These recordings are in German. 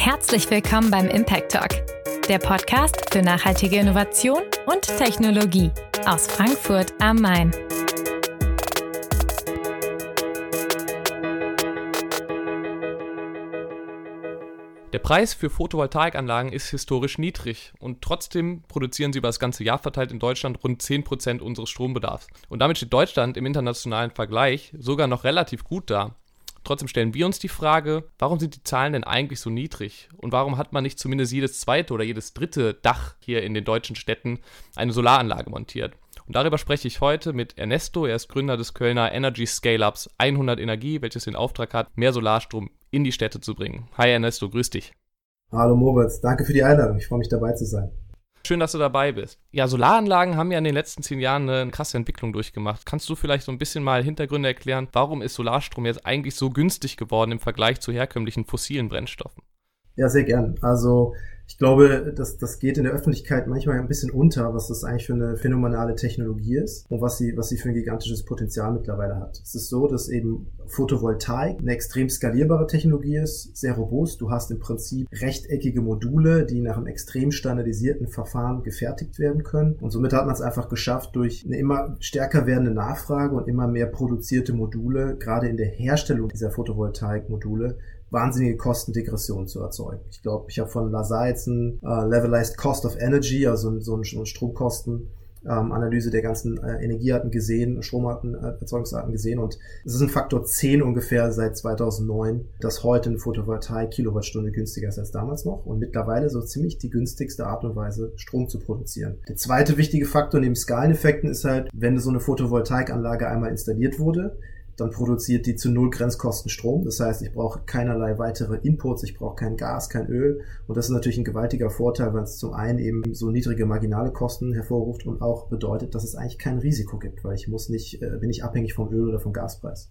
Herzlich willkommen beim Impact Talk, der Podcast für nachhaltige Innovation und Technologie aus Frankfurt am Main. Der Preis für Photovoltaikanlagen ist historisch niedrig und trotzdem produzieren sie über das ganze Jahr verteilt in Deutschland rund 10% unseres Strombedarfs. Und damit steht Deutschland im internationalen Vergleich sogar noch relativ gut da. Trotzdem stellen wir uns die Frage, warum sind die Zahlen denn eigentlich so niedrig? Und warum hat man nicht zumindest jedes zweite oder jedes dritte Dach hier in den deutschen Städten eine Solaranlage montiert? Und darüber spreche ich heute mit Ernesto. Er ist Gründer des Kölner Energy Scale-Ups 100 Energie, welches den Auftrag hat, mehr Solarstrom in die Städte zu bringen. Hi Ernesto, grüß dich. Hallo Moritz, danke für die Einladung. Ich freue mich dabei zu sein. Schön, dass du dabei bist. Ja, Solaranlagen haben ja in den letzten zehn Jahren eine krasse Entwicklung durchgemacht. Kannst du vielleicht so ein bisschen mal Hintergründe erklären, warum ist Solarstrom jetzt eigentlich so günstig geworden im Vergleich zu herkömmlichen fossilen Brennstoffen? Ja, sehr gern. Also ich glaube, das, das geht in der Öffentlichkeit manchmal ein bisschen unter, was das eigentlich für eine phänomenale Technologie ist und was sie, was sie für ein gigantisches Potenzial mittlerweile hat. Es ist so, dass eben Photovoltaik eine extrem skalierbare Technologie ist, sehr robust. Du hast im Prinzip rechteckige Module, die nach einem extrem standardisierten Verfahren gefertigt werden können. Und somit hat man es einfach geschafft, durch eine immer stärker werdende Nachfrage und immer mehr produzierte Module, gerade in der Herstellung dieser Photovoltaik-Module, wahnsinnige Kostendegression zu erzeugen. Ich glaube, ich habe von Lazar jetzt ein äh, Levelized Cost of Energy, also so ein, so ein Stromkosten, ähm, Analyse der ganzen äh, Energiearten gesehen, Stromarten, äh, Erzeugungsarten gesehen und es ist ein Faktor 10 ungefähr seit 2009, dass heute eine Photovoltaik Kilowattstunde günstiger ist als damals noch und mittlerweile so ziemlich die günstigste Art und Weise, Strom zu produzieren. Der zweite wichtige Faktor neben Skaleneffekten ist halt, wenn so eine Photovoltaikanlage einmal installiert wurde, dann produziert die zu null Grenzkosten Strom. Das heißt, ich brauche keinerlei weitere Inputs, ich brauche kein Gas, kein Öl. Und das ist natürlich ein gewaltiger Vorteil, weil es zum einen eben so niedrige marginale Kosten hervorruft und auch bedeutet, dass es eigentlich kein Risiko gibt, weil ich muss nicht, äh, bin nicht abhängig vom Öl oder vom Gaspreis.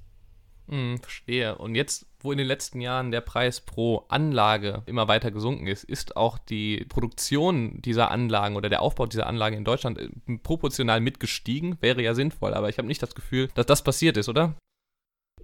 Hm, verstehe. Und jetzt, wo in den letzten Jahren der Preis pro Anlage immer weiter gesunken ist, ist auch die Produktion dieser Anlagen oder der Aufbau dieser Anlagen in Deutschland äh, proportional mitgestiegen. Wäre ja sinnvoll, aber ich habe nicht das Gefühl, dass das passiert ist, oder?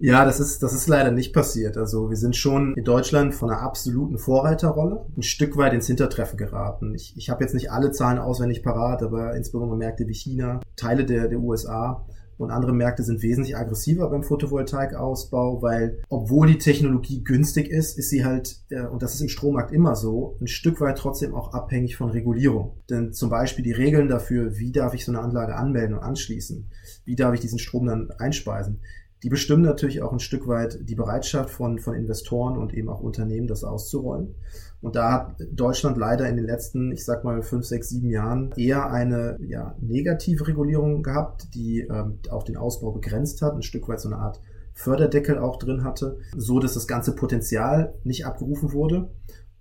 Ja, das ist, das ist leider nicht passiert. Also wir sind schon in Deutschland von einer absoluten Vorreiterrolle ein Stück weit ins Hintertreffen geraten. Ich, ich habe jetzt nicht alle Zahlen auswendig parat, aber insbesondere Märkte wie China, Teile der, der USA und andere Märkte sind wesentlich aggressiver beim Photovoltaikausbau, weil obwohl die Technologie günstig ist, ist sie halt, äh, und das ist im Strommarkt immer so, ein Stück weit trotzdem auch abhängig von Regulierung. Denn zum Beispiel die Regeln dafür, wie darf ich so eine Anlage anmelden und anschließen, wie darf ich diesen Strom dann einspeisen, die bestimmen natürlich auch ein Stück weit die Bereitschaft von, von Investoren und eben auch Unternehmen, das auszurollen. Und da hat Deutschland leider in den letzten, ich sag mal, fünf, sechs, sieben Jahren eher eine ja, negative Regulierung gehabt, die ähm, auch den Ausbau begrenzt hat, ein Stück weit so eine Art Förderdeckel auch drin hatte, so dass das ganze Potenzial nicht abgerufen wurde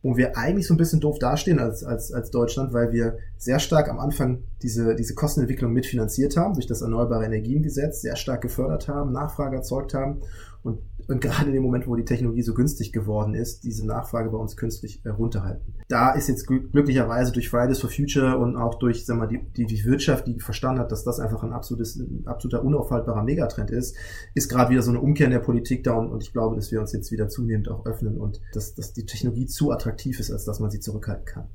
wo wir eigentlich so ein bisschen doof dastehen als, als, als Deutschland, weil wir sehr stark am Anfang diese, diese Kostenentwicklung mitfinanziert haben, durch das Erneuerbare Energiengesetz sehr stark gefördert haben, Nachfrage erzeugt haben und und gerade in dem Moment, wo die Technologie so günstig geworden ist, diese Nachfrage bei uns künstlich äh, runterhalten. Da ist jetzt glücklicherweise durch Fridays for Future und auch durch sag mal, die, die, die Wirtschaft, die verstanden hat, dass das einfach ein absolutes, ein absoluter unaufhaltbarer Megatrend ist, ist gerade wieder so eine Umkehr in der Politik da und, und ich glaube, dass wir uns jetzt wieder zunehmend auch öffnen und dass, dass die Technologie zu attraktiv ist, als dass man sie zurückhalten kann.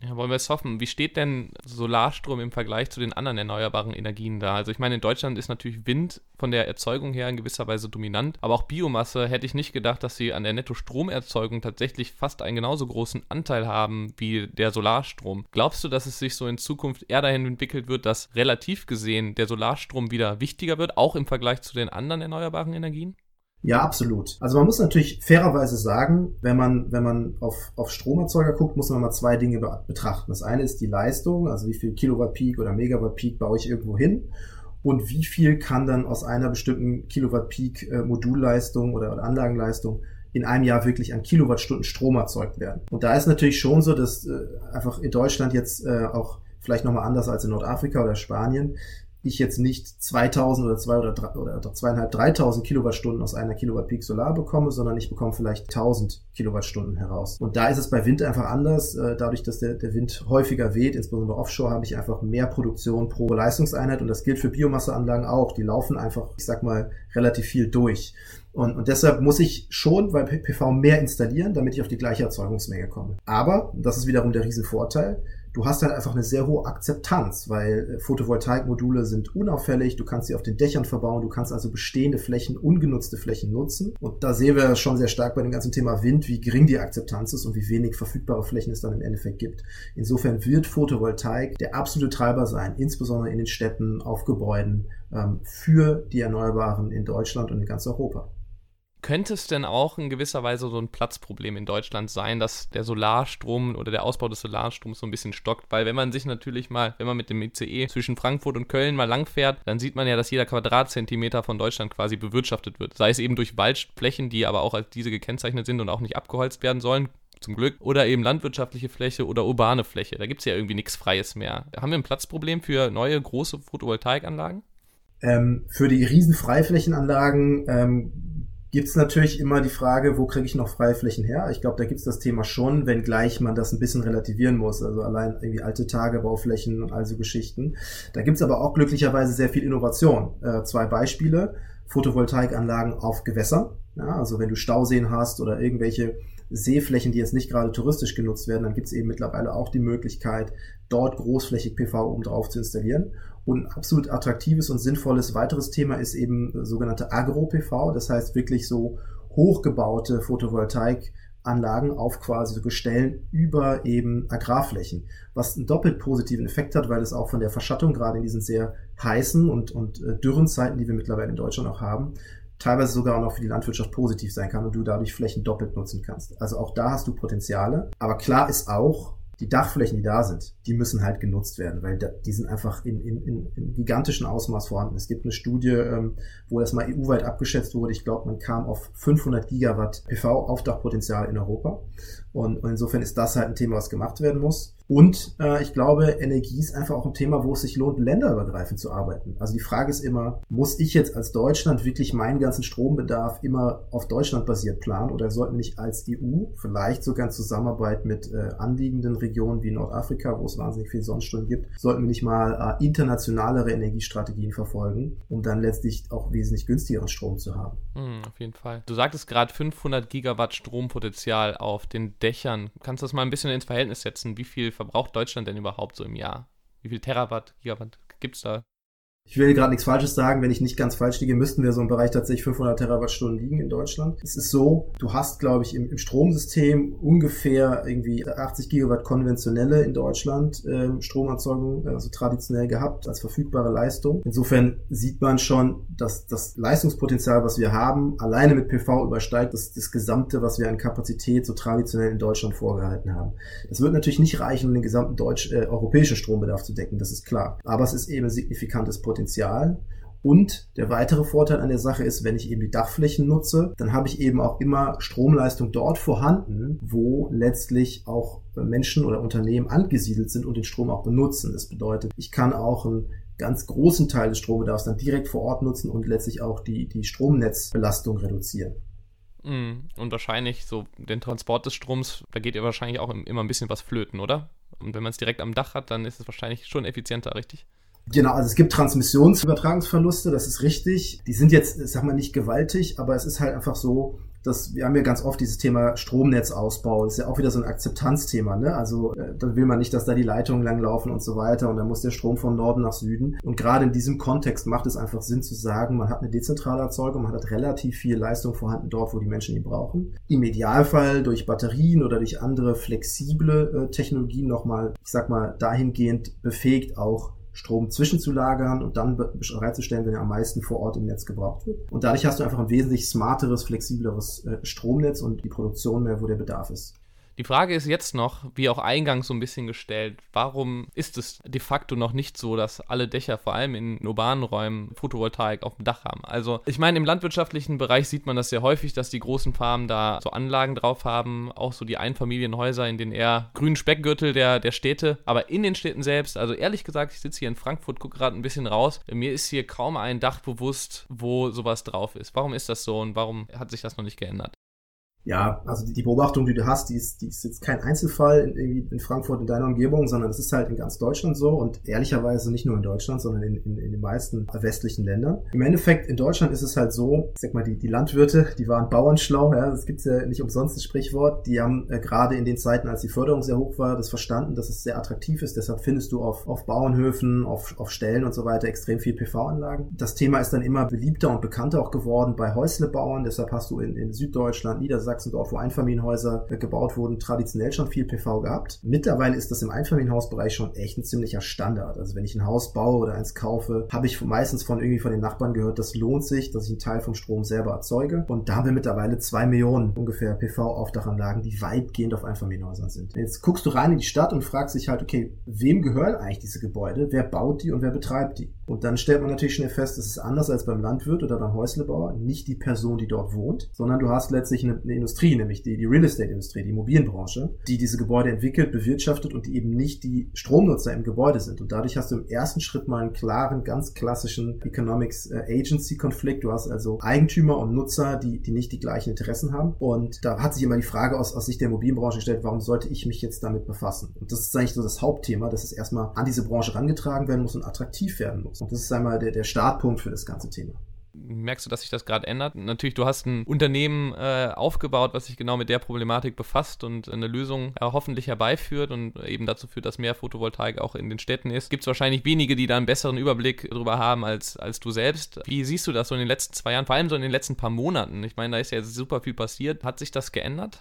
Ja, wollen wir es hoffen. Wie steht denn Solarstrom im Vergleich zu den anderen erneuerbaren Energien da? Also ich meine, in Deutschland ist natürlich Wind von der Erzeugung her in gewisser Weise dominant, aber auch Biomasse hätte ich nicht gedacht, dass sie an der Netto-Stromerzeugung tatsächlich fast einen genauso großen Anteil haben wie der Solarstrom. Glaubst du, dass es sich so in Zukunft eher dahin entwickelt wird, dass relativ gesehen der Solarstrom wieder wichtiger wird, auch im Vergleich zu den anderen erneuerbaren Energien? Ja, absolut. Also man muss natürlich fairerweise sagen, wenn man, wenn man auf, auf Stromerzeuger guckt, muss man mal zwei Dinge betrachten. Das eine ist die Leistung, also wie viel Kilowatt Peak oder Megawatt Peak baue ich irgendwo hin und wie viel kann dann aus einer bestimmten Kilowatt Peak äh, Modulleistung oder, oder Anlagenleistung in einem Jahr wirklich an Kilowattstunden Strom erzeugt werden. Und da ist natürlich schon so, dass äh, einfach in Deutschland jetzt äh, auch vielleicht nochmal anders als in Nordafrika oder Spanien, ich jetzt nicht 2000 oder 2 oder, 3, oder zweieinhalb, 3000 Kilowattstunden aus einer Kilowatt Peak Solar bekomme, sondern ich bekomme vielleicht 1000 Kilowattstunden heraus. Und da ist es bei Wind einfach anders. Äh, dadurch, dass der, der Wind häufiger weht, insbesondere offshore, habe ich einfach mehr Produktion pro Leistungseinheit. Und das gilt für Biomasseanlagen auch. Die laufen einfach, ich sag mal, relativ viel durch. Und, und deshalb muss ich schon bei PV mehr installieren, damit ich auf die gleiche Erzeugungsmenge komme. Aber, das ist wiederum der Riesenvorteil, du hast halt einfach eine sehr hohe Akzeptanz, weil äh, Photovoltaikmodule sind unauffällig, du kannst sie auf den Dächern verbauen, du kannst also bestehende Flächen, ungenutzte Flächen nutzen. Und da sehen wir schon sehr stark bei dem ganzen Thema Wind, wie gering die Akzeptanz ist und wie wenig verfügbare Flächen es dann im Endeffekt gibt. Insofern wird Photovoltaik der absolute Treiber sein, insbesondere in den Städten, auf Gebäuden, ähm, für die Erneuerbaren in Deutschland und in ganz Europa. Könnte es denn auch in gewisser Weise so ein Platzproblem in Deutschland sein, dass der Solarstrom oder der Ausbau des Solarstroms so ein bisschen stockt? Weil wenn man sich natürlich mal, wenn man mit dem ICE zwischen Frankfurt und Köln mal langfährt, dann sieht man ja, dass jeder Quadratzentimeter von Deutschland quasi bewirtschaftet wird. Sei es eben durch Waldflächen, die aber auch als diese gekennzeichnet sind und auch nicht abgeholzt werden sollen, zum Glück, oder eben landwirtschaftliche Fläche oder urbane Fläche. Da gibt es ja irgendwie nichts Freies mehr. Haben wir ein Platzproblem für neue große Photovoltaikanlagen? Ähm, für die riesen Freiflächenanlagen ähm, gibt es natürlich immer die Frage, wo kriege ich noch freie Flächen her? Ich glaube, da gibt es das Thema schon, wenngleich man das ein bisschen relativieren muss. Also allein irgendwie alte Tagebauflächen und all so Geschichten. Da gibt es aber auch glücklicherweise sehr viel Innovation. Äh, zwei Beispiele. Photovoltaikanlagen auf Gewässern. Ja, also wenn du Stauseen hast oder irgendwelche Seeflächen, die jetzt nicht gerade touristisch genutzt werden, dann gibt es eben mittlerweile auch die Möglichkeit, dort großflächig PV oben drauf zu installieren. Und ein absolut attraktives und sinnvolles weiteres Thema ist eben sogenannte Agro-PV, das heißt wirklich so hochgebaute Photovoltaikanlagen auf quasi so Gestellen über eben Agrarflächen, was einen doppelt positiven Effekt hat, weil es auch von der Verschattung gerade in diesen sehr heißen und, und äh, dürren Zeiten, die wir mittlerweile in Deutschland auch haben, teilweise sogar noch für die Landwirtschaft positiv sein kann und du dadurch Flächen doppelt nutzen kannst. Also auch da hast du Potenziale. Aber klar ist auch, die Dachflächen, die da sind, die müssen halt genutzt werden, weil da, die sind einfach in, in, in, in gigantischen Ausmaß vorhanden. Es gibt eine Studie, ähm, wo das mal EU-weit abgeschätzt wurde. Ich glaube, man kam auf 500 Gigawatt PV-Aufdachpotenzial in Europa. Und, und insofern ist das halt ein Thema, was gemacht werden muss. Und äh, ich glaube, Energie ist einfach auch ein Thema, wo es sich lohnt, länderübergreifend zu arbeiten. Also die Frage ist immer, muss ich jetzt als Deutschland wirklich meinen ganzen Strombedarf immer auf Deutschland basiert planen oder sollten wir nicht als EU vielleicht sogar in Zusammenarbeit mit äh, anliegenden Regionen wie Nordafrika, wo es wahnsinnig viel Sonnenstunden gibt, sollten wir nicht mal äh, internationalere Energiestrategien verfolgen, um dann letztlich auch wesentlich günstigeren Strom zu haben. Mm, auf jeden Fall. Du sagtest gerade 500 Gigawatt Strompotenzial auf den Dächern. Kannst du das mal ein bisschen ins Verhältnis setzen? Wie viel verbraucht Deutschland denn überhaupt so im Jahr? Wie viel Terawatt, Gigawatt gibt es da? Ich will gerade nichts Falsches sagen. Wenn ich nicht ganz falsch liege, müssten wir so im Bereich tatsächlich 500 Terawattstunden liegen in Deutschland. Es ist so, du hast, glaube ich, im, im Stromsystem ungefähr irgendwie 80 Gigawatt konventionelle in Deutschland äh, Stromerzeugung, also traditionell gehabt als verfügbare Leistung. Insofern sieht man schon, dass das Leistungspotenzial, was wir haben, alleine mit PV übersteigt das, das Gesamte, was wir an Kapazität so traditionell in Deutschland vorgehalten haben. Das wird natürlich nicht reichen, um den gesamten deutsch, äh, europäischen Strombedarf zu decken, das ist klar. Aber es ist eben signifikantes Potenzial Potenzial. Und der weitere Vorteil an der Sache ist, wenn ich eben die Dachflächen nutze, dann habe ich eben auch immer Stromleistung dort vorhanden, wo letztlich auch Menschen oder Unternehmen angesiedelt sind und den Strom auch benutzen. Das bedeutet, ich kann auch einen ganz großen Teil des Strombedarfs dann direkt vor Ort nutzen und letztlich auch die, die Stromnetzbelastung reduzieren. Mm, und wahrscheinlich so den Transport des Stroms, da geht ja wahrscheinlich auch immer ein bisschen was flöten, oder? Und wenn man es direkt am Dach hat, dann ist es wahrscheinlich schon effizienter, richtig? Genau, also es gibt Transmissionsübertragungsverluste, das ist richtig. Die sind jetzt, sag mal, nicht gewaltig, aber es ist halt einfach so, dass wir haben ja ganz oft dieses Thema Stromnetzausbau. Das ist ja auch wieder so ein Akzeptanzthema. Ne? Also äh, dann will man nicht, dass da die Leitungen langlaufen und so weiter und dann muss der Strom von Norden nach Süden. Und gerade in diesem Kontext macht es einfach Sinn zu sagen, man hat eine dezentrale Erzeugung, man hat relativ viel Leistung vorhanden dort, wo die Menschen die brauchen. Im Idealfall durch Batterien oder durch andere flexible äh, Technologien nochmal, ich sag mal, dahingehend befähigt auch Strom zwischenzulagern und dann bereitzustellen, wenn er am meisten vor Ort im Netz gebraucht wird. Und dadurch hast du einfach ein wesentlich smarteres, flexibleres äh, Stromnetz und die Produktion mehr, wo der Bedarf ist. Die Frage ist jetzt noch, wie auch eingangs so ein bisschen gestellt, warum ist es de facto noch nicht so, dass alle Dächer, vor allem in urbanen Räumen, Photovoltaik auf dem Dach haben? Also ich meine, im landwirtschaftlichen Bereich sieht man das sehr häufig, dass die großen Farmen da so Anlagen drauf haben, auch so die Einfamilienhäuser in den eher grünen Speckgürtel der, der Städte, aber in den Städten selbst, also ehrlich gesagt, ich sitze hier in Frankfurt, gucke gerade ein bisschen raus, mir ist hier kaum ein Dach bewusst, wo sowas drauf ist. Warum ist das so und warum hat sich das noch nicht geändert? Ja, also die, die, Beobachtung, die du hast, die ist, die ist jetzt kein Einzelfall in, irgendwie in Frankfurt in deiner Umgebung, sondern es ist halt in ganz Deutschland so und ehrlicherweise nicht nur in Deutschland, sondern in, in, in den meisten westlichen Ländern. Im Endeffekt in Deutschland ist es halt so, ich sag mal, die, die Landwirte, die waren bauernschlau, ja, das gibt's ja nicht umsonst das Sprichwort, die haben äh, gerade in den Zeiten, als die Förderung sehr hoch war, das verstanden, dass es sehr attraktiv ist. Deshalb findest du auf, auf Bauernhöfen, auf, auf Stellen und so weiter extrem viel PV-Anlagen. Das Thema ist dann immer beliebter und bekannter auch geworden bei Häuslebauern, deshalb hast du in, in Süddeutschland, Niedersachsen, Sachsen dort, wo Einfamilienhäuser gebaut wurden, traditionell schon viel PV gehabt. Mittlerweile ist das im Einfamilienhausbereich schon echt ein ziemlicher Standard. Also wenn ich ein Haus baue oder eins kaufe, habe ich meistens von irgendwie von den Nachbarn gehört, das lohnt sich, dass ich einen Teil vom Strom selber erzeuge. Und da haben wir mittlerweile zwei Millionen ungefähr PV-Aufdachanlagen, die weitgehend auf Einfamilienhäusern sind. Jetzt guckst du rein in die Stadt und fragst dich halt, okay, wem gehören eigentlich diese Gebäude? Wer baut die und wer betreibt die? Und dann stellt man natürlich schnell fest, das ist anders als beim Landwirt oder beim Häuslebauer. Nicht die Person, die dort wohnt, sondern du hast letztlich eine, eine Industrie, nämlich die, die Real Estate-Industrie, die Immobilienbranche, die diese Gebäude entwickelt, bewirtschaftet und die eben nicht die Stromnutzer im Gebäude sind. Und dadurch hast du im ersten Schritt mal einen klaren, ganz klassischen Economics äh, Agency-Konflikt. Du hast also Eigentümer und Nutzer, die, die nicht die gleichen Interessen haben. Und da hat sich immer die Frage aus, aus Sicht der Immobilienbranche gestellt, warum sollte ich mich jetzt damit befassen? Und das ist eigentlich so das Hauptthema, dass es erstmal an diese Branche rangetragen werden muss und attraktiv werden muss. Und das ist einmal der, der Startpunkt für das ganze Thema. Merkst du, dass sich das gerade ändert? Natürlich, du hast ein Unternehmen äh, aufgebaut, was sich genau mit der Problematik befasst und eine Lösung äh, hoffentlich herbeiführt und eben dazu führt, dass mehr Photovoltaik auch in den Städten ist. Gibt es wahrscheinlich wenige, die da einen besseren Überblick darüber haben als, als du selbst. Wie siehst du das so in den letzten zwei Jahren, vor allem so in den letzten paar Monaten? Ich meine, da ist ja super viel passiert. Hat sich das geändert?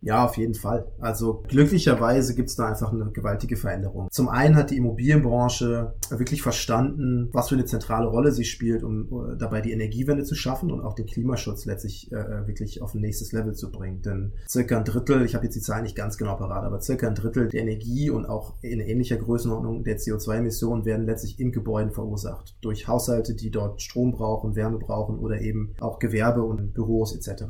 Ja, auf jeden Fall. Also glücklicherweise gibt es da einfach eine gewaltige Veränderung. Zum einen hat die Immobilienbranche wirklich verstanden, was für eine zentrale Rolle sie spielt, um uh, dabei die Energiewende zu schaffen und auch den Klimaschutz letztlich äh, wirklich auf ein nächstes Level zu bringen. Denn circa ein Drittel, ich habe jetzt die Zahlen nicht ganz genau parat, aber circa ein Drittel der Energie und auch in ähnlicher Größenordnung der CO2-Emissionen werden letztlich in Gebäuden verursacht. Durch Haushalte, die dort Strom brauchen, Wärme brauchen oder eben auch Gewerbe und Büros etc.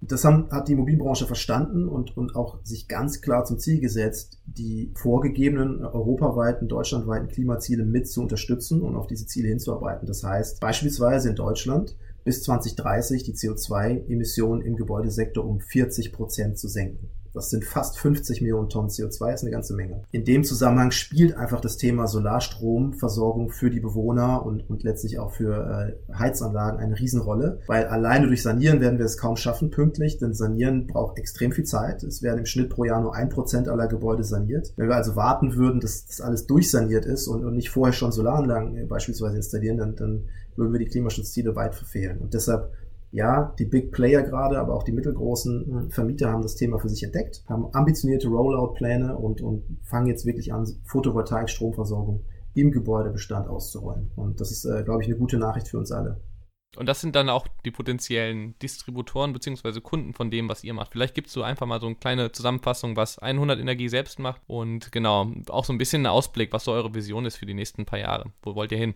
Das haben, hat die Immobilienbranche verstanden und, und auch sich ganz klar zum Ziel gesetzt, die vorgegebenen europaweiten, deutschlandweiten Klimaziele mit zu unterstützen und auf diese Ziele hinzuarbeiten. Das heißt, beispielsweise in Deutschland bis 2030 die CO2-Emissionen im Gebäudesektor um 40 Prozent zu senken. Das sind fast 50 Millionen Tonnen CO2, ist eine ganze Menge. In dem Zusammenhang spielt einfach das Thema Solarstromversorgung für die Bewohner und, und letztlich auch für äh, Heizanlagen eine Riesenrolle, weil alleine durch Sanieren werden wir es kaum schaffen pünktlich, denn Sanieren braucht extrem viel Zeit. Es werden im Schnitt pro Jahr nur ein Prozent aller Gebäude saniert. Wenn wir also warten würden, dass das alles durchsaniert ist und, und nicht vorher schon Solaranlagen äh, beispielsweise installieren, dann, dann würden wir die Klimaschutzziele weit verfehlen. Und deshalb ja, die Big Player gerade, aber auch die mittelgroßen hm, Vermieter haben das Thema für sich entdeckt, haben ambitionierte Rollout-Pläne und, und fangen jetzt wirklich an, Photovoltaik-Stromversorgung im Gebäudebestand auszurollen. Und das ist, äh, glaube ich, eine gute Nachricht für uns alle. Und das sind dann auch die potenziellen Distributoren bzw. Kunden von dem, was ihr macht. Vielleicht gibst du einfach mal so eine kleine Zusammenfassung, was 100 Energie selbst macht und genau, auch so ein bisschen einen Ausblick, was so eure Vision ist für die nächsten paar Jahre. Wo wollt ihr hin?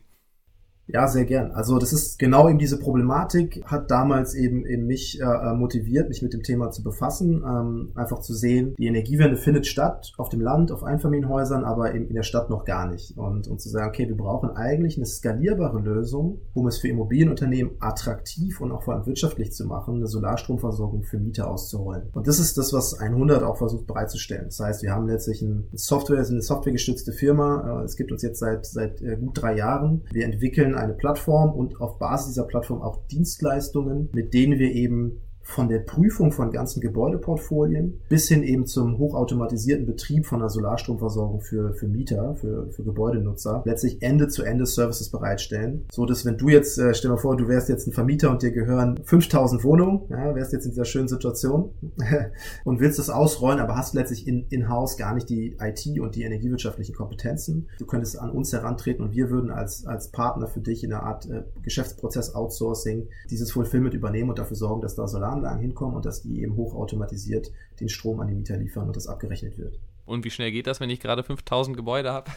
Ja, sehr gern. Also das ist genau eben diese Problematik, hat damals eben, eben mich äh, äh, motiviert, mich mit dem Thema zu befassen, ähm, einfach zu sehen, die Energiewende findet statt auf dem Land, auf Einfamilienhäusern, aber eben in der Stadt noch gar nicht. Und, und zu sagen, okay, wir brauchen eigentlich eine skalierbare Lösung, um es für Immobilienunternehmen attraktiv und auch vor allem wirtschaftlich zu machen, eine Solarstromversorgung für Mieter auszuholen. Und das ist das, was 100 auch versucht bereitzustellen. Das heißt, wir haben letztlich eine Software, eine softwaregestützte Firma. Äh, es gibt uns jetzt seit, seit äh, gut drei Jahren. Wir entwickeln eine Plattform und auf Basis dieser Plattform auch Dienstleistungen, mit denen wir eben von der Prüfung von ganzen Gebäudeportfolien bis hin eben zum hochautomatisierten Betrieb von einer Solarstromversorgung für, für Mieter, für, für Gebäudenutzer, letztlich Ende-zu-Ende Services bereitstellen. So dass wenn du jetzt, äh, stell dir vor, du wärst jetzt ein Vermieter und dir gehören 5000 Wohnungen, ja, wärst jetzt in dieser schönen Situation und willst das ausrollen, aber hast letztlich in, in-house gar nicht die IT und die energiewirtschaftlichen Kompetenzen. Du könntest an uns herantreten und wir würden als, als Partner für dich in einer Art äh, Geschäftsprozess Outsourcing dieses Fulfillment übernehmen und dafür sorgen, dass da Solar Solaranlagen hinkommen und dass die eben hochautomatisiert den Strom an die Mieter liefern und das abgerechnet wird. Und wie schnell geht das, wenn ich gerade 5000 Gebäude habe?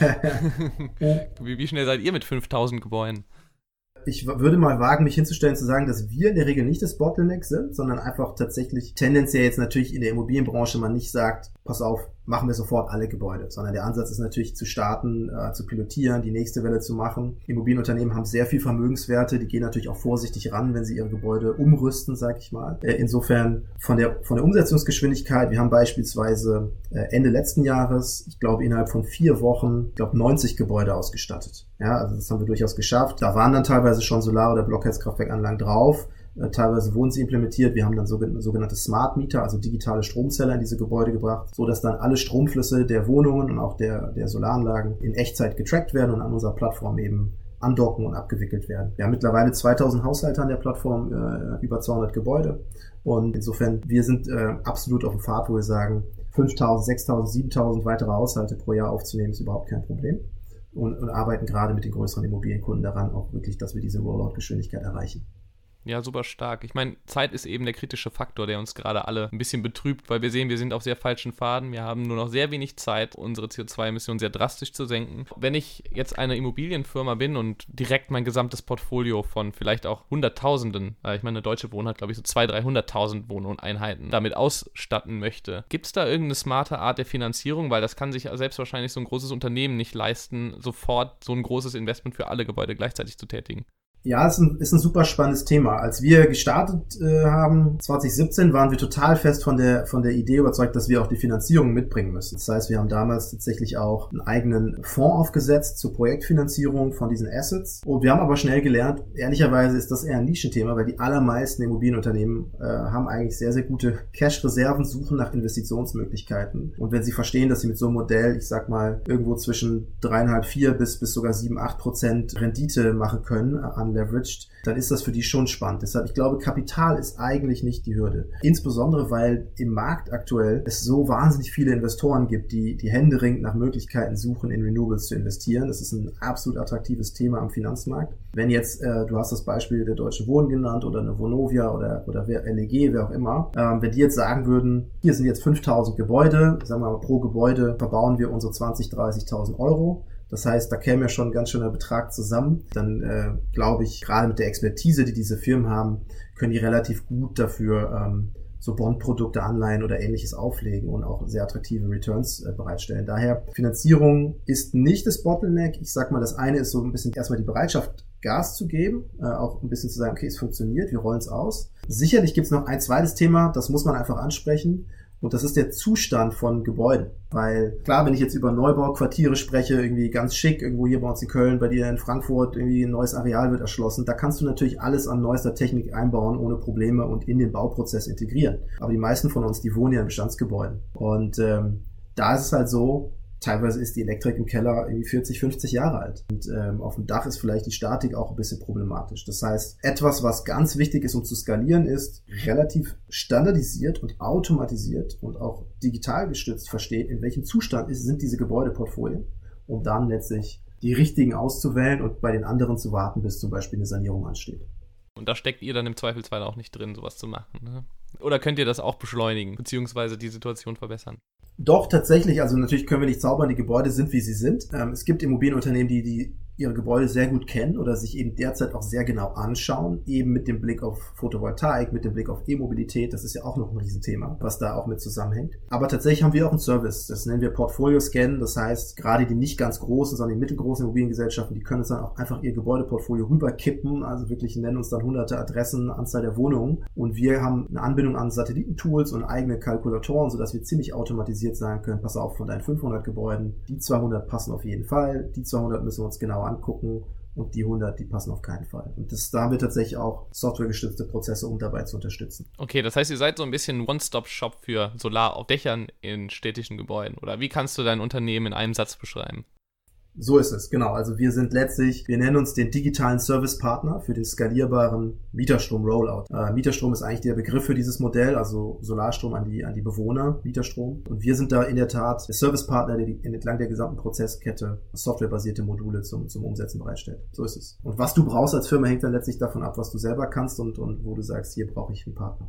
wie, wie schnell seid ihr mit 5000 Gebäuden? ich würde mal wagen, mich hinzustellen, zu sagen, dass wir in der Regel nicht das Bottleneck sind, sondern einfach tatsächlich tendenziell jetzt natürlich in der Immobilienbranche man nicht sagt, pass auf, machen wir sofort alle Gebäude, sondern der Ansatz ist natürlich zu starten, äh, zu pilotieren, die nächste Welle zu machen. Immobilienunternehmen haben sehr viel Vermögenswerte, die gehen natürlich auch vorsichtig ran, wenn sie ihre Gebäude umrüsten, sag ich mal. Äh, insofern von der, von der Umsetzungsgeschwindigkeit, wir haben beispielsweise äh, Ende letzten Jahres, ich glaube innerhalb von vier Wochen, ich glaube 90 Gebäude ausgestattet. Ja, also das haben wir durchaus geschafft. Da waren dann teilweise schon Solar- oder Blockheizkraftwerkanlagen drauf. Äh, teilweise wurden sie implementiert. Wir haben dann sogenannte Smart Meter, also digitale Stromzähler in diese Gebäude gebracht, so dass dann alle Stromflüsse der Wohnungen und auch der, der Solaranlagen in Echtzeit getrackt werden und an unserer Plattform eben andocken und abgewickelt werden. Wir haben mittlerweile 2000 Haushalte an der Plattform, äh, über 200 Gebäude. Und insofern, wir sind äh, absolut auf dem Pfad, wo wir sagen, 5000, 6000, 7000 weitere Haushalte pro Jahr aufzunehmen, ist überhaupt kein Problem. Und, und arbeiten gerade mit den größeren Immobilienkunden daran, auch wirklich, dass wir diese Rollout-Geschwindigkeit erreichen. Ja, super stark. Ich meine, Zeit ist eben der kritische Faktor, der uns gerade alle ein bisschen betrübt, weil wir sehen, wir sind auf sehr falschen Faden. Wir haben nur noch sehr wenig Zeit, unsere CO2-Emissionen sehr drastisch zu senken. Wenn ich jetzt eine Immobilienfirma bin und direkt mein gesamtes Portfolio von vielleicht auch Hunderttausenden, äh, ich meine, eine deutsche Wohnung hat, glaube ich, so 200.000, 300.000 Wohneinheiten damit ausstatten möchte, gibt es da irgendeine smarte Art der Finanzierung? Weil das kann sich selbst wahrscheinlich so ein großes Unternehmen nicht leisten, sofort so ein großes Investment für alle Gebäude gleichzeitig zu tätigen. Ja, ist ein, ist ein super spannendes Thema. Als wir gestartet äh, haben, 2017, waren wir total fest von der, von der Idee überzeugt, dass wir auch die Finanzierung mitbringen müssen. Das heißt, wir haben damals tatsächlich auch einen eigenen Fonds aufgesetzt zur Projektfinanzierung von diesen Assets. Und wir haben aber schnell gelernt, ehrlicherweise ist das eher ein Nischenthema, weil die allermeisten Immobilienunternehmen äh, haben eigentlich sehr, sehr gute Cash-Reserven, suchen nach Investitionsmöglichkeiten. Und wenn sie verstehen, dass sie mit so einem Modell, ich sag mal, irgendwo zwischen dreieinhalb, vier bis, bis sogar sieben, acht Prozent Rendite machen können an leveraged, dann ist das für die schon spannend. Deshalb, ich glaube, Kapital ist eigentlich nicht die Hürde. Insbesondere, weil im Markt aktuell es so wahnsinnig viele Investoren gibt, die, die händeringend nach Möglichkeiten suchen, in Renewables zu investieren. Das ist ein absolut attraktives Thema am Finanzmarkt. Wenn jetzt, äh, du hast das Beispiel der Deutsche Wohnen genannt oder eine Vonovia oder, oder LEG, wer auch immer, ähm, wenn die jetzt sagen würden, hier sind jetzt 5000 Gebäude, sagen wir mal pro Gebäude verbauen wir unsere 20, 30.000 Euro, das heißt, da käme ja schon ein ganz schöner Betrag zusammen. Dann äh, glaube ich, gerade mit der Expertise, die diese Firmen haben, können die relativ gut dafür ähm, so Bondprodukte, Anleihen oder ähnliches auflegen und auch sehr attraktive Returns äh, bereitstellen. Daher Finanzierung ist nicht das Bottleneck. Ich sag mal, das eine ist so ein bisschen erstmal die Bereitschaft, Gas zu geben, äh, auch ein bisschen zu sagen, okay, es funktioniert, wir rollen es aus. Sicherlich gibt es noch ein zweites Thema, das muss man einfach ansprechen. Und das ist der Zustand von Gebäuden. Weil klar, wenn ich jetzt über Neubauquartiere spreche, irgendwie ganz schick, irgendwo hier bei uns in Köln, bei dir in Frankfurt, irgendwie ein neues Areal wird erschlossen, da kannst du natürlich alles an neuester Technik einbauen ohne Probleme und in den Bauprozess integrieren. Aber die meisten von uns, die wohnen ja in Bestandsgebäuden. Und ähm, da ist es halt so, teilweise ist die Elektrik im Keller irgendwie 40, 50 Jahre alt. Und ähm, auf dem Dach ist vielleicht die Statik auch ein bisschen problematisch. Das heißt, etwas, was ganz wichtig ist, um zu skalieren, ist relativ standardisiert und automatisiert und auch digital gestützt versteht, in welchem Zustand ist, sind diese Gebäudeportfolien, um dann letztlich die richtigen auszuwählen und bei den anderen zu warten, bis zum Beispiel eine Sanierung ansteht. Und da steckt ihr dann im Zweifelsfall auch nicht drin, sowas zu machen. Ne? Oder könnt ihr das auch beschleunigen, beziehungsweise die Situation verbessern? Doch, tatsächlich. Also natürlich können wir nicht zaubern, die Gebäude sind, wie sie sind. Ähm, es gibt Immobilienunternehmen, die, die ihre Gebäude sehr gut kennen oder sich eben derzeit auch sehr genau anschauen, eben mit dem Blick auf Photovoltaik, mit dem Blick auf E-Mobilität, das ist ja auch noch ein Riesenthema, was da auch mit zusammenhängt. Aber tatsächlich haben wir auch einen Service, das nennen wir Portfolio Scan, das heißt, gerade die nicht ganz großen, sondern die mittelgroßen Immobiliengesellschaften, die können uns dann auch einfach ihr Gebäudeportfolio rüberkippen, also wirklich nennen uns dann hunderte Adressen, Anzahl der Wohnungen und wir haben eine Anbindung an Satellitentools und eigene Kalkulatoren, sodass wir ziemlich automatisiert sagen können, pass auf, von deinen 500 Gebäuden, die 200 passen auf jeden Fall, die 200 müssen wir uns genau angucken und die 100, die passen auf keinen Fall. Und das, da haben wir tatsächlich auch softwaregestützte Prozesse, um dabei zu unterstützen. Okay, das heißt, ihr seid so ein bisschen One-Stop-Shop für Solar auf Dächern in städtischen Gebäuden. Oder wie kannst du dein Unternehmen in einem Satz beschreiben? So ist es, genau. Also wir sind letztlich, wir nennen uns den digitalen Service Partner für den skalierbaren Mieterstrom Rollout. Äh, Mieterstrom ist eigentlich der Begriff für dieses Modell, also Solarstrom an die, an die Bewohner, Mieterstrom. Und wir sind da in der Tat der Service Partner, der die, entlang der gesamten Prozesskette softwarebasierte Module zum, zum Umsetzen bereitstellt. So ist es. Und was du brauchst als Firma hängt dann letztlich davon ab, was du selber kannst und, und wo du sagst, hier brauche ich einen Partner.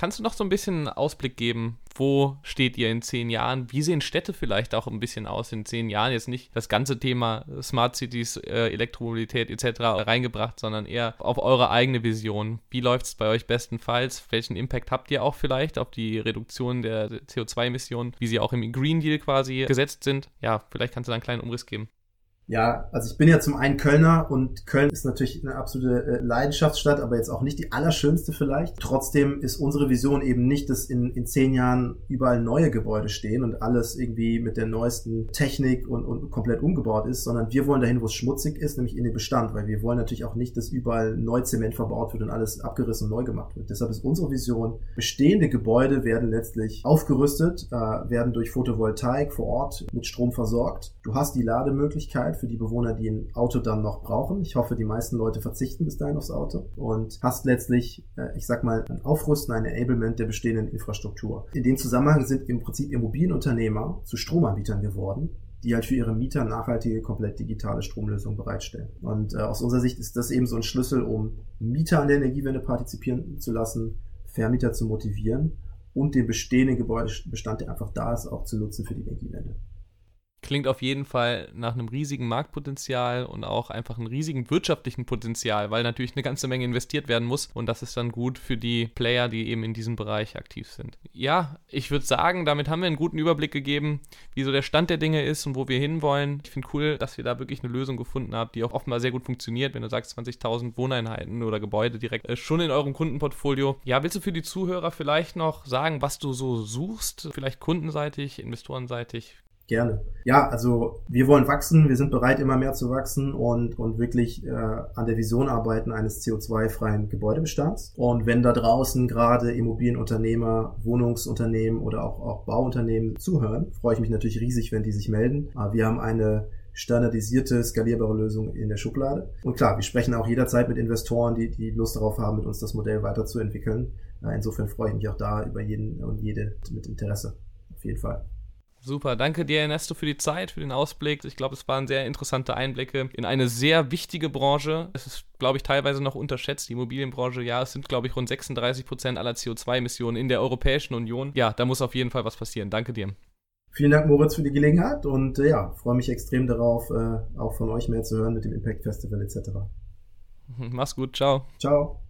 Kannst du noch so ein bisschen einen Ausblick geben? Wo steht ihr in zehn Jahren? Wie sehen Städte vielleicht auch ein bisschen aus in zehn Jahren? Jetzt nicht das ganze Thema Smart Cities, äh, Elektromobilität etc. reingebracht, sondern eher auf eure eigene Vision. Wie läuft es bei euch bestenfalls? Welchen Impact habt ihr auch vielleicht auf die Reduktion der CO2-Emissionen, wie sie auch im Green Deal quasi gesetzt sind? Ja, vielleicht kannst du da einen kleinen Umriss geben. Ja, also ich bin ja zum einen Kölner und Köln ist natürlich eine absolute äh, Leidenschaftsstadt, aber jetzt auch nicht die allerschönste vielleicht. Trotzdem ist unsere Vision eben nicht, dass in, in zehn Jahren überall neue Gebäude stehen und alles irgendwie mit der neuesten Technik und, und komplett umgebaut ist, sondern wir wollen dahin, wo es schmutzig ist, nämlich in den Bestand, weil wir wollen natürlich auch nicht, dass überall neu Zement verbaut wird und alles abgerissen und neu gemacht wird. Deshalb ist unsere Vision, bestehende Gebäude werden letztlich aufgerüstet, äh, werden durch Photovoltaik vor Ort mit Strom versorgt. Du hast die Lademöglichkeit für die Bewohner, die ein Auto dann noch brauchen. Ich hoffe, die meisten Leute verzichten bis dahin aufs Auto und hast letztlich, äh, ich sag mal, ein Aufrüsten, ein Enablement der bestehenden Infrastruktur. In dem Zusammenhang sind im Prinzip Immobilienunternehmer zu Stromanbietern geworden, die halt für ihre Mieter nachhaltige, komplett digitale Stromlösungen bereitstellen. Und äh, aus unserer Sicht ist das eben so ein Schlüssel, um Mieter an der Energiewende partizipieren zu lassen, Vermieter zu motivieren und den bestehenden Gebäudebestand, der einfach da ist, auch zu nutzen für die Energiewende. Klingt auf jeden Fall nach einem riesigen Marktpotenzial und auch einfach einem riesigen wirtschaftlichen Potenzial, weil natürlich eine ganze Menge investiert werden muss und das ist dann gut für die Player, die eben in diesem Bereich aktiv sind. Ja, ich würde sagen, damit haben wir einen guten Überblick gegeben, wie so der Stand der Dinge ist und wo wir hinwollen. Ich finde cool, dass ihr da wirklich eine Lösung gefunden habt, die auch offenbar sehr gut funktioniert, wenn du sagst 20.000 Wohneinheiten oder Gebäude direkt äh, schon in eurem Kundenportfolio. Ja, willst du für die Zuhörer vielleicht noch sagen, was du so suchst? Vielleicht kundenseitig, investorenseitig? Gerne. Ja, also wir wollen wachsen, wir sind bereit, immer mehr zu wachsen und, und wirklich äh, an der Vision arbeiten eines CO2-freien Gebäudebestands. Und wenn da draußen gerade Immobilienunternehmer, Wohnungsunternehmen oder auch, auch Bauunternehmen zuhören, freue ich mich natürlich riesig, wenn die sich melden. Aber wir haben eine standardisierte, skalierbare Lösung in der Schublade. Und klar, wir sprechen auch jederzeit mit Investoren, die, die Lust darauf haben, mit uns das Modell weiterzuentwickeln. Insofern freue ich mich auch da über jeden und jede mit Interesse. Auf jeden Fall. Super, danke dir, Ernesto, für die Zeit, für den Ausblick. Ich glaube, es waren sehr interessante Einblicke in eine sehr wichtige Branche. Es ist, glaube ich, teilweise noch unterschätzt, die Immobilienbranche. Ja, es sind, glaube ich, rund 36 Prozent aller CO2-Emissionen in der Europäischen Union. Ja, da muss auf jeden Fall was passieren. Danke dir. Vielen Dank, Moritz, für die Gelegenheit und äh, ja, freue mich extrem darauf, äh, auch von euch mehr zu hören mit dem Impact Festival etc. Mach's gut, ciao. Ciao.